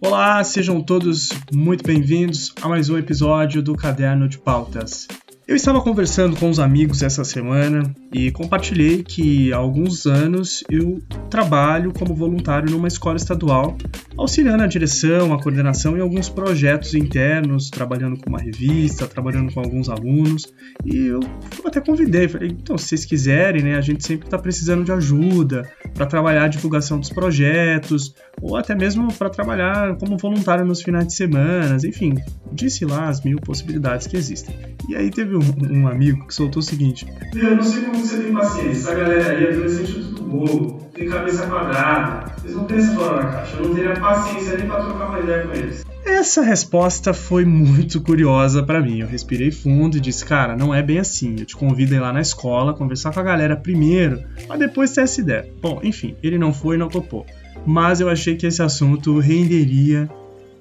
Olá, sejam todos muito bem-vindos a mais um episódio do Caderno de Pautas. Eu estava conversando com os amigos essa semana e compartilhei que há alguns anos eu trabalho como voluntário numa escola estadual, auxiliando a direção, a coordenação em alguns projetos internos, trabalhando com uma revista, trabalhando com alguns alunos. E eu até convidei, falei, então, se vocês quiserem, né, a gente sempre está precisando de ajuda para trabalhar a divulgação dos projetos, ou até mesmo para trabalhar como voluntário nos finais de semana, enfim, disse lá as mil possibilidades que existem. E aí teve um, um amigo que soltou o seguinte: Eu não sei como você tem paciência, essa galera aí, adolescente é tudo bobo, tem cabeça quadrada, eles não pensam fora da caixa, eu não teria paciência nem para trocar uma ideia com eles. Essa resposta foi muito curiosa para mim. Eu respirei fundo e disse: Cara, não é bem assim. Eu te convido a ir lá na escola, conversar com a galera primeiro, mas depois ter essa ideia. Bom, enfim, ele não foi e não topou. Mas eu achei que esse assunto renderia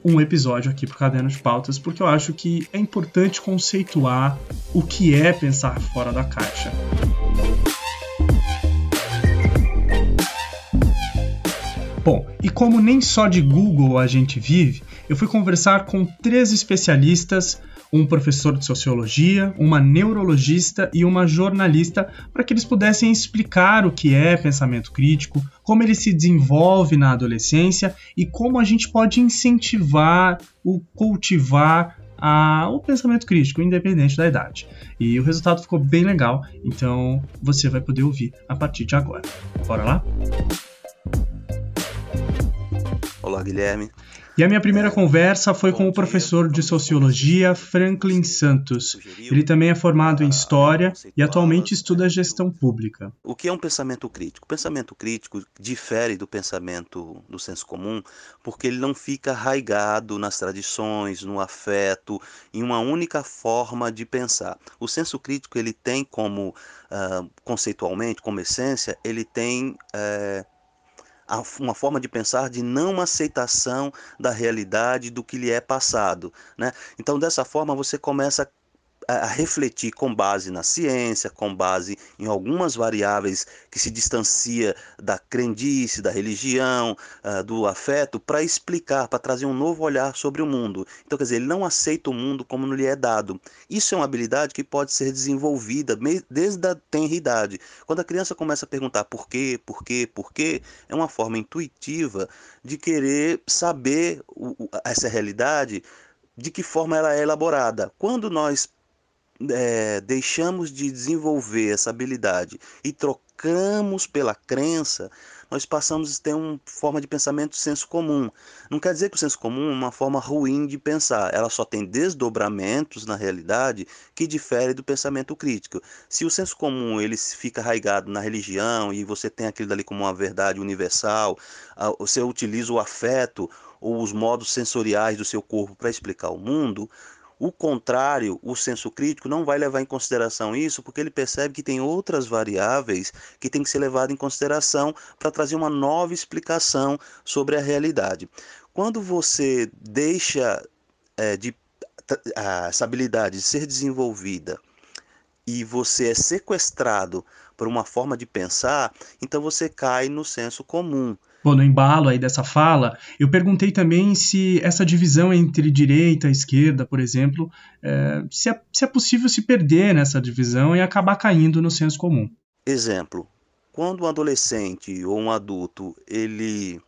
um episódio aqui pro Caderno de Pautas, porque eu acho que é importante conceituar o que é pensar fora da caixa. E como nem só de Google a gente vive, eu fui conversar com três especialistas um professor de sociologia, uma neurologista e uma jornalista para que eles pudessem explicar o que é pensamento crítico, como ele se desenvolve na adolescência e como a gente pode incentivar o cultivar a, o pensamento crítico, independente da idade. E o resultado ficou bem legal, então você vai poder ouvir a partir de agora. Bora lá? Olá, Guilherme. E a minha primeira conversa foi com o professor de sociologia Franklin Santos. Ele também é formado em história e atualmente estuda gestão pública. O que é um pensamento crítico? O pensamento crítico difere do pensamento do senso comum porque ele não fica arraigado nas tradições, no afeto, em uma única forma de pensar. O senso crítico ele tem como uh, conceitualmente, como essência, ele tem uh, uma forma de pensar de não aceitação da realidade do que lhe é passado. Né? Então, dessa forma, você começa a refletir com base na ciência, com base em algumas variáveis que se distancia da crendice, da religião, uh, do afeto, para explicar, para trazer um novo olhar sobre o mundo. Então, quer dizer, ele não aceita o mundo como lhe é dado. Isso é uma habilidade que pode ser desenvolvida desde a tenridade. Quando a criança começa a perguntar por quê, por quê, por quê, é uma forma intuitiva de querer saber essa realidade de que forma ela é elaborada. Quando nós é, deixamos de desenvolver essa habilidade e trocamos pela crença, nós passamos a ter uma forma de pensamento senso comum. Não quer dizer que o senso comum é uma forma ruim de pensar, ela só tem desdobramentos na realidade que difere do pensamento crítico. Se o senso comum ele fica arraigado na religião e você tem aquilo dali como uma verdade universal, você utiliza o afeto ou os modos sensoriais do seu corpo para explicar o mundo, o contrário, o senso crítico não vai levar em consideração isso porque ele percebe que tem outras variáveis que tem que ser levado em consideração para trazer uma nova explicação sobre a realidade. Quando você deixa é, de, essa habilidade de ser desenvolvida e você é sequestrado por uma forma de pensar, então você cai no senso comum. Bom, no embalo aí dessa fala, eu perguntei também se essa divisão entre direita e esquerda, por exemplo, é, se, é, se é possível se perder nessa divisão e acabar caindo no senso comum. Exemplo, quando um adolescente ou um adulto ele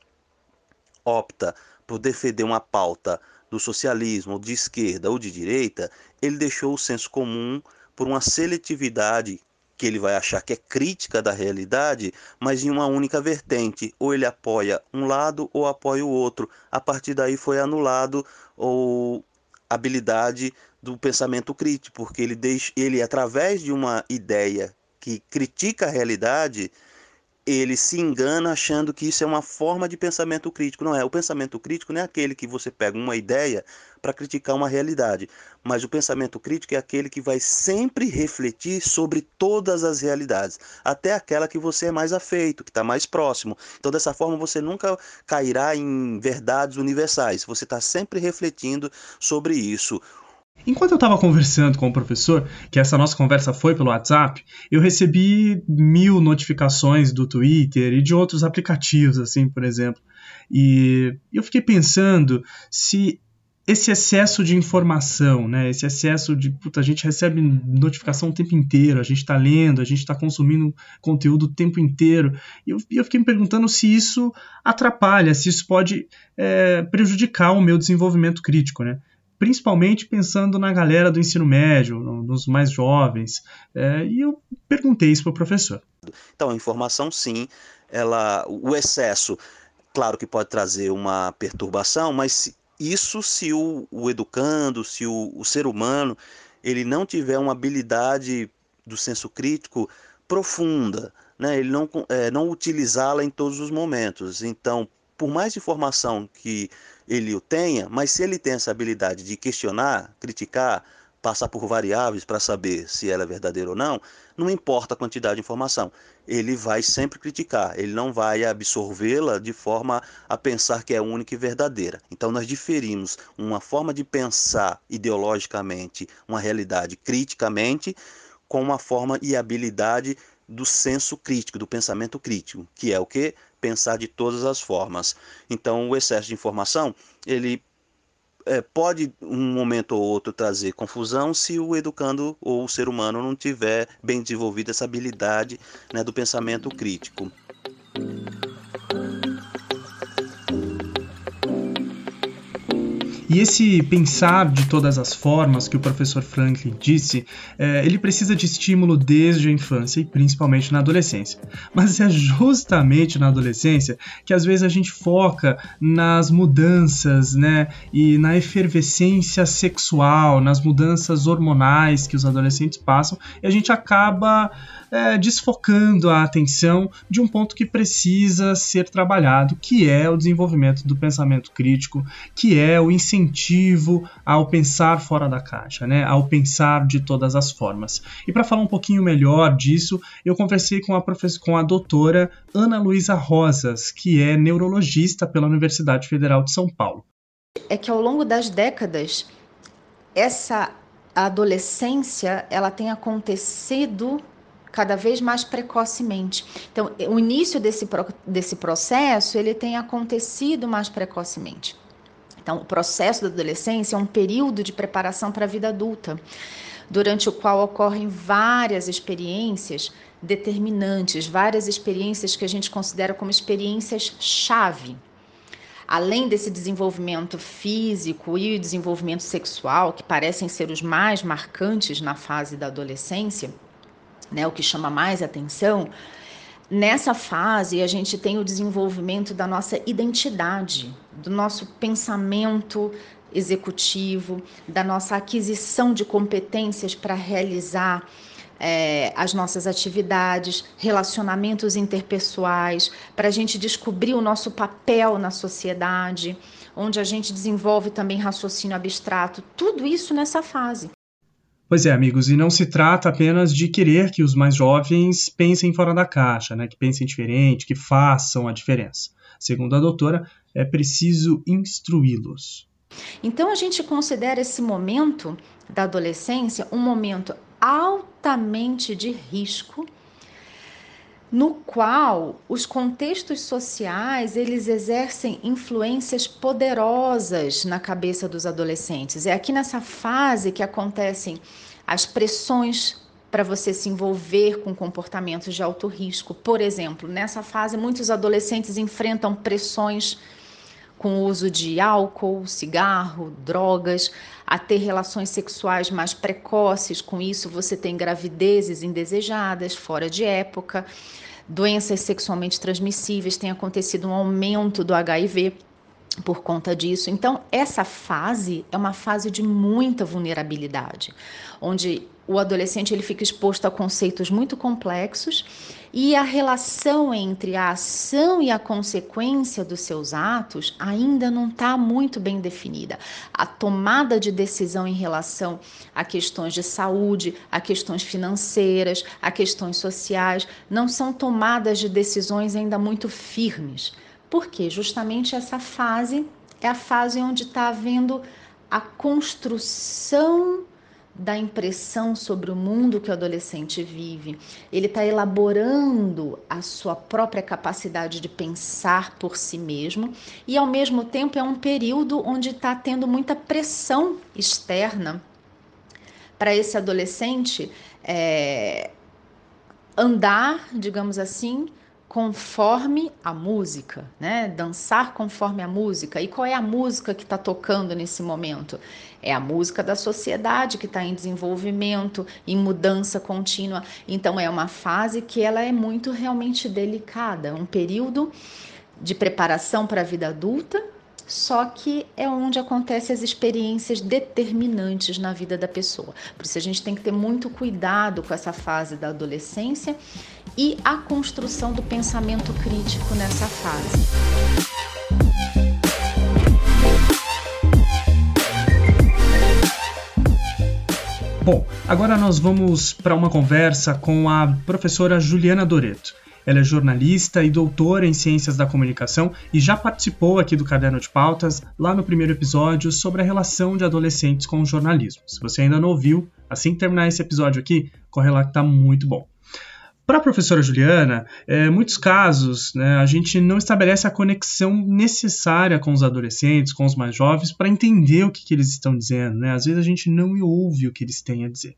opta por defender uma pauta do socialismo, de esquerda ou de direita, ele deixou o senso comum por uma seletividade que ele vai achar que é crítica da realidade, mas em uma única vertente. Ou ele apoia um lado ou apoia o outro. A partir daí foi anulado ou habilidade do pensamento crítico, porque ele deixa ele através de uma ideia que critica a realidade, ele se engana achando que isso é uma forma de pensamento crítico. Não é. O pensamento crítico não é aquele que você pega uma ideia para criticar uma realidade, mas o pensamento crítico é aquele que vai sempre refletir sobre todas as realidades, até aquela que você é mais afeito, que está mais próximo. Então, dessa forma, você nunca cairá em verdades universais. Você está sempre refletindo sobre isso. Enquanto eu estava conversando com o professor, que essa nossa conversa foi pelo WhatsApp, eu recebi mil notificações do Twitter e de outros aplicativos, assim, por exemplo. E eu fiquei pensando se esse excesso de informação, né? Esse excesso de. Puta, a gente recebe notificação o tempo inteiro, a gente está lendo, a gente está consumindo conteúdo o tempo inteiro. E eu, eu, fiquei me perguntando se isso atrapalha, se isso pode é, prejudicar o meu desenvolvimento crítico, né? Principalmente pensando na galera do ensino médio, nos mais jovens. É, e eu perguntei isso para o professor. Então, a informação, sim, ela, o excesso, claro que pode trazer uma perturbação, mas isso se o, o educando, se o, o, ser humano, ele não tiver uma habilidade do senso crítico profunda, né? ele não, é, não utilizá-la em todos os momentos. Então, por mais informação que ele o tenha, mas se ele tem essa habilidade de questionar, criticar, passar por variáveis para saber se ela é verdadeira ou não, não importa a quantidade de informação. Ele vai sempre criticar, ele não vai absorvê-la de forma a pensar que é única e verdadeira. Então nós diferimos uma forma de pensar ideologicamente uma realidade criticamente com uma forma e habilidade do senso crítico, do pensamento crítico, que é o que pensar de todas as formas. Então o excesso de informação, ele é, pode um momento ou outro trazer confusão se o educando ou o ser humano não tiver bem desenvolvida essa habilidade né, do pensamento crítico. E esse pensar de todas as formas que o professor Franklin disse, é, ele precisa de estímulo desde a infância e principalmente na adolescência. Mas é justamente na adolescência que às vezes a gente foca nas mudanças, né, e na efervescência sexual, nas mudanças hormonais que os adolescentes passam, e a gente acaba é, desfocando a atenção de um ponto que precisa ser trabalhado, que é o desenvolvimento do pensamento crítico, que é o incentivo ao pensar fora da caixa, né, ao pensar de todas as formas. E para falar um pouquinho melhor disso, eu conversei com a, com a doutora Ana Luísa Rosas, que é neurologista pela Universidade Federal de São Paulo. É que ao longo das décadas, essa adolescência ela tem acontecido cada vez mais precocemente. Então, o início desse, desse processo, ele tem acontecido mais precocemente. Então, o processo da adolescência é um período de preparação para a vida adulta, durante o qual ocorrem várias experiências determinantes, várias experiências que a gente considera como experiências chave. Além desse desenvolvimento físico e desenvolvimento sexual, que parecem ser os mais marcantes na fase da adolescência, né, o que chama mais atenção, nessa fase a gente tem o desenvolvimento da nossa identidade, do nosso pensamento executivo, da nossa aquisição de competências para realizar é, as nossas atividades, relacionamentos interpessoais, para a gente descobrir o nosso papel na sociedade, onde a gente desenvolve também raciocínio abstrato, tudo isso nessa fase. Pois é, amigos, e não se trata apenas de querer que os mais jovens pensem fora da caixa, né, que pensem diferente, que façam a diferença. Segundo a doutora, é preciso instruí-los. Então a gente considera esse momento da adolescência um momento altamente de risco, no qual os contextos sociais eles exercem influências poderosas na cabeça dos adolescentes. É aqui nessa fase que acontecem as pressões para você se envolver com comportamentos de alto risco. Por exemplo, nessa fase muitos adolescentes enfrentam pressões com o uso de álcool, cigarro, drogas, a ter relações sexuais mais precoces. Com isso, você tem gravidezes indesejadas, fora de época, doenças sexualmente transmissíveis, tem acontecido um aumento do HIV por conta disso. Então, essa fase é uma fase de muita vulnerabilidade, onde o adolescente ele fica exposto a conceitos muito complexos e a relação entre a ação e a consequência dos seus atos ainda não está muito bem definida. A tomada de decisão em relação a questões de saúde, a questões financeiras, a questões sociais, não são tomadas de decisões ainda muito firmes. Porque justamente essa fase é a fase onde está havendo a construção da impressão sobre o mundo que o adolescente vive. Ele está elaborando a sua própria capacidade de pensar por si mesmo e, ao mesmo tempo, é um período onde está tendo muita pressão externa para esse adolescente é, andar, digamos assim, conforme a música, né? Dançar conforme a música. E qual é a música que está tocando nesse momento? É a música da sociedade que está em desenvolvimento, em mudança contínua. Então é uma fase que ela é muito realmente delicada, um período de preparação para a vida adulta só que é onde acontecem as experiências determinantes na vida da pessoa. Por isso a gente tem que ter muito cuidado com essa fase da adolescência e a construção do pensamento crítico nessa fase. Bom, agora nós vamos para uma conversa com a professora Juliana Doreto. Ela é jornalista e doutora em Ciências da Comunicação e já participou aqui do Caderno de Pautas, lá no primeiro episódio, sobre a relação de adolescentes com o jornalismo. Se você ainda não ouviu, assim que terminar esse episódio aqui, corre lá que tá muito bom. Para a professora Juliana, em muitos casos né, a gente não estabelece a conexão necessária com os adolescentes, com os mais jovens, para entender o que, que eles estão dizendo. Né? Às vezes a gente não ouve o que eles têm a dizer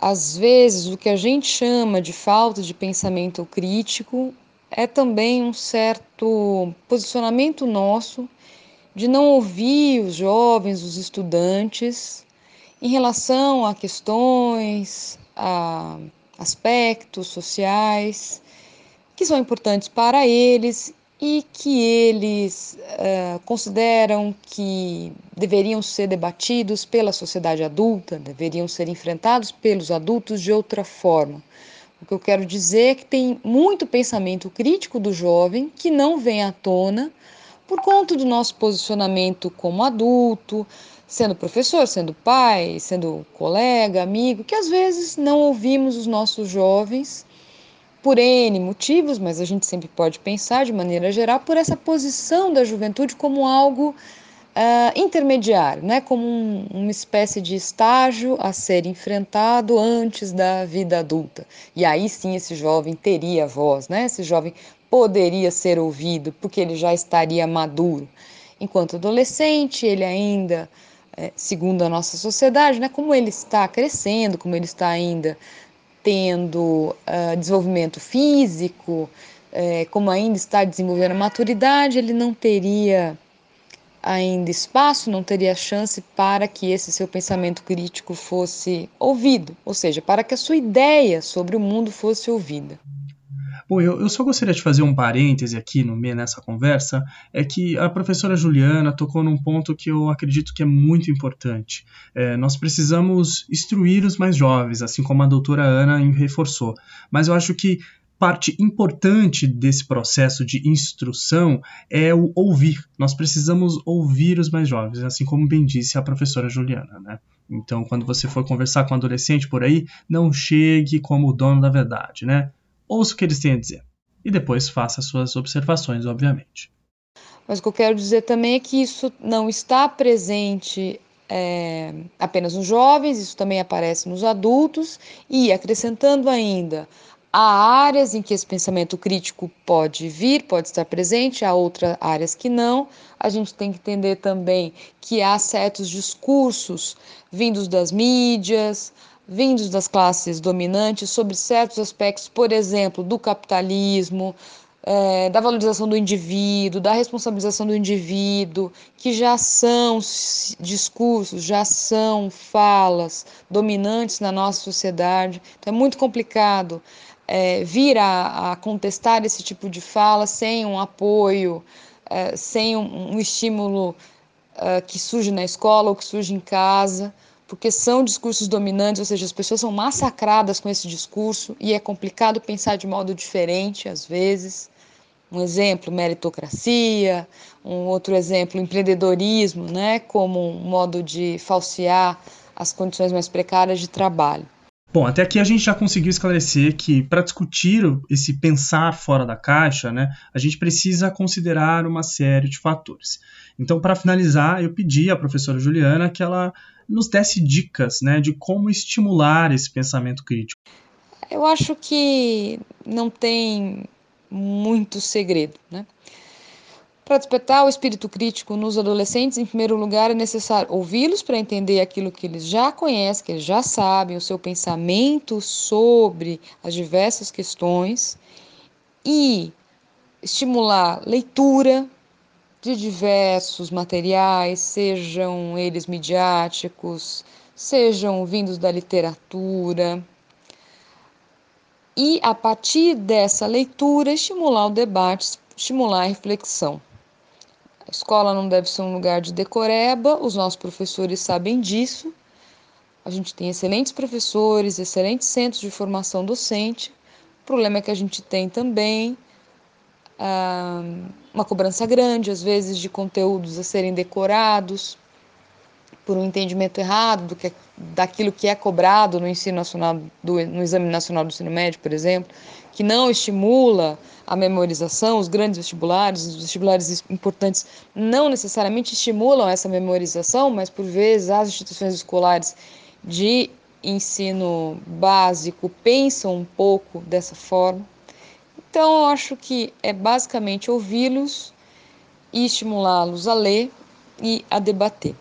às vezes, o que a gente chama de falta de pensamento crítico é também um certo posicionamento nosso de não ouvir os jovens, os estudantes, em relação a questões, a aspectos sociais que são importantes para eles e que eles uh, consideram que deveriam ser debatidos pela sociedade adulta, deveriam ser enfrentados pelos adultos de outra forma. O que eu quero dizer é que tem muito pensamento crítico do jovem que não vem à tona por conta do nosso posicionamento como adulto, sendo professor, sendo pai, sendo colega, amigo, que às vezes não ouvimos os nossos jovens por N motivos, mas a gente sempre pode pensar de maneira geral por essa posição da juventude como algo uh, intermediário, né? como um, uma espécie de estágio a ser enfrentado antes da vida adulta. E aí sim esse jovem teria voz, né? esse jovem poderia ser ouvido, porque ele já estaria maduro. Enquanto adolescente, ele ainda, é, segundo a nossa sociedade, né, como ele está crescendo, como ele está ainda tendo uh, desenvolvimento físico, é, como ainda está desenvolvendo a maturidade, ele não teria ainda espaço, não teria chance para que esse seu pensamento crítico fosse ouvido, ou seja, para que a sua ideia sobre o mundo fosse ouvida. Bom, eu, eu só gostaria de fazer um parêntese aqui no meio nessa conversa, é que a professora Juliana tocou num ponto que eu acredito que é muito importante. É, nós precisamos instruir os mais jovens, assim como a doutora Ana reforçou. Mas eu acho que parte importante desse processo de instrução é o ouvir. Nós precisamos ouvir os mais jovens, assim como bem disse a professora Juliana, né? Então, quando você for conversar com um adolescente por aí, não chegue como o dono da verdade, né? Ouça o que eles têm a dizer. E depois faça suas observações, obviamente. Mas o que eu quero dizer também é que isso não está presente é, apenas nos jovens, isso também aparece nos adultos, e acrescentando ainda, há áreas em que esse pensamento crítico pode vir, pode estar presente, há outras áreas que não. A gente tem que entender também que há certos discursos vindos das mídias, vindos das classes dominantes sobre certos aspectos, por exemplo, do capitalismo, é, da valorização do indivíduo, da responsabilização do indivíduo, que já são discursos, já são falas dominantes na nossa sociedade. Então é muito complicado é, vir a, a, contestar esse tipo de fala sem um apoio, é, sem um, um estímulo é, que surge na escola ou que surge em casa porque são discursos dominantes, ou seja, as pessoas são massacradas com esse discurso e é complicado pensar de modo diferente às vezes. Um exemplo, meritocracia, um outro exemplo, empreendedorismo, né, como um modo de falsear as condições mais precárias de trabalho. Bom, até aqui a gente já conseguiu esclarecer que para discutir esse pensar fora da caixa, né, a gente precisa considerar uma série de fatores. Então, para finalizar, eu pedi à professora Juliana que ela nos desse dicas né, de como estimular esse pensamento crítico. Eu acho que não tem muito segredo, né? Para despertar o espírito crítico nos adolescentes, em primeiro lugar, é necessário ouvi-los para entender aquilo que eles já conhecem, que eles já sabem, o seu pensamento sobre as diversas questões e estimular leitura de diversos materiais, sejam eles midiáticos, sejam vindos da literatura, e a partir dessa leitura estimular o debate, estimular a reflexão. A escola não deve ser um lugar de decoreba, os nossos professores sabem disso. A gente tem excelentes professores, excelentes centros de formação docente. O problema é que a gente tem também uma cobrança grande, às vezes, de conteúdos a serem decorados por um entendimento errado do que, é, daquilo que é cobrado no ensino nacional, do, no exame nacional do ensino médio, por exemplo, que não estimula a memorização, os grandes vestibulares, os vestibulares importantes não necessariamente estimulam essa memorização, mas por vezes as instituições escolares de ensino básico pensam um pouco dessa forma. Então, eu acho que é basicamente ouvi-los e estimulá-los a ler e a debater.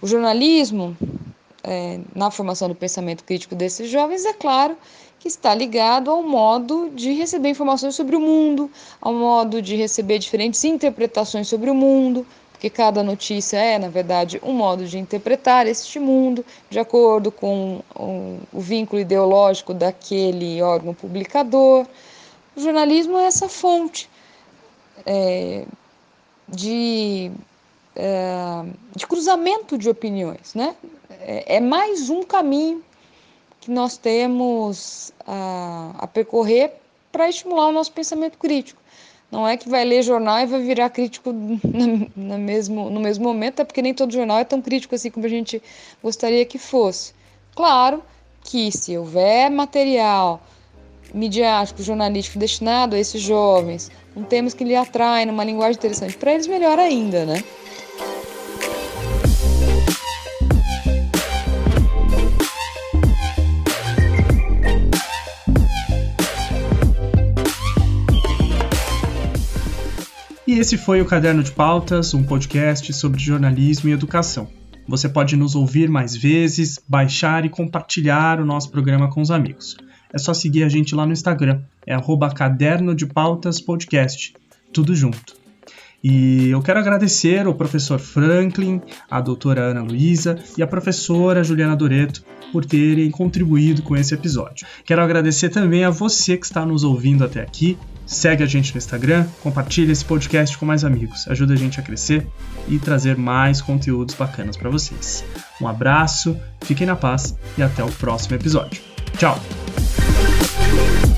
O jornalismo, é, na formação do pensamento crítico desses jovens, é claro que está ligado ao modo de receber informações sobre o mundo, ao modo de receber diferentes interpretações sobre o mundo, porque cada notícia é, na verdade, um modo de interpretar este mundo, de acordo com o, o vínculo ideológico daquele órgão publicador. O jornalismo é essa fonte é, de, é, de cruzamento de opiniões, né? É, é mais um caminho que nós temos a, a percorrer para estimular o nosso pensamento crítico. Não é que vai ler jornal e vai virar crítico no, mesmo, no mesmo momento, é porque nem todo jornal é tão crítico assim como a gente gostaria que fosse. Claro que se houver material midiático, jornalístico destinado a esses jovens, um temas que lhe atraem numa linguagem interessante, para eles melhor ainda, né? E esse foi o Caderno de Pautas, um podcast sobre jornalismo e educação. Você pode nos ouvir mais vezes, baixar e compartilhar o nosso programa com os amigos. É só seguir a gente lá no Instagram, é Caderno de Pautas Podcast, tudo junto. E eu quero agradecer ao professor Franklin, a doutora Ana Luísa e a professora Juliana Doreto por terem contribuído com esse episódio. Quero agradecer também a você que está nos ouvindo até aqui Segue a gente no Instagram, compartilha esse podcast com mais amigos, ajuda a gente a crescer e trazer mais conteúdos bacanas para vocês. Um abraço, fiquem na paz e até o próximo episódio. Tchau! you.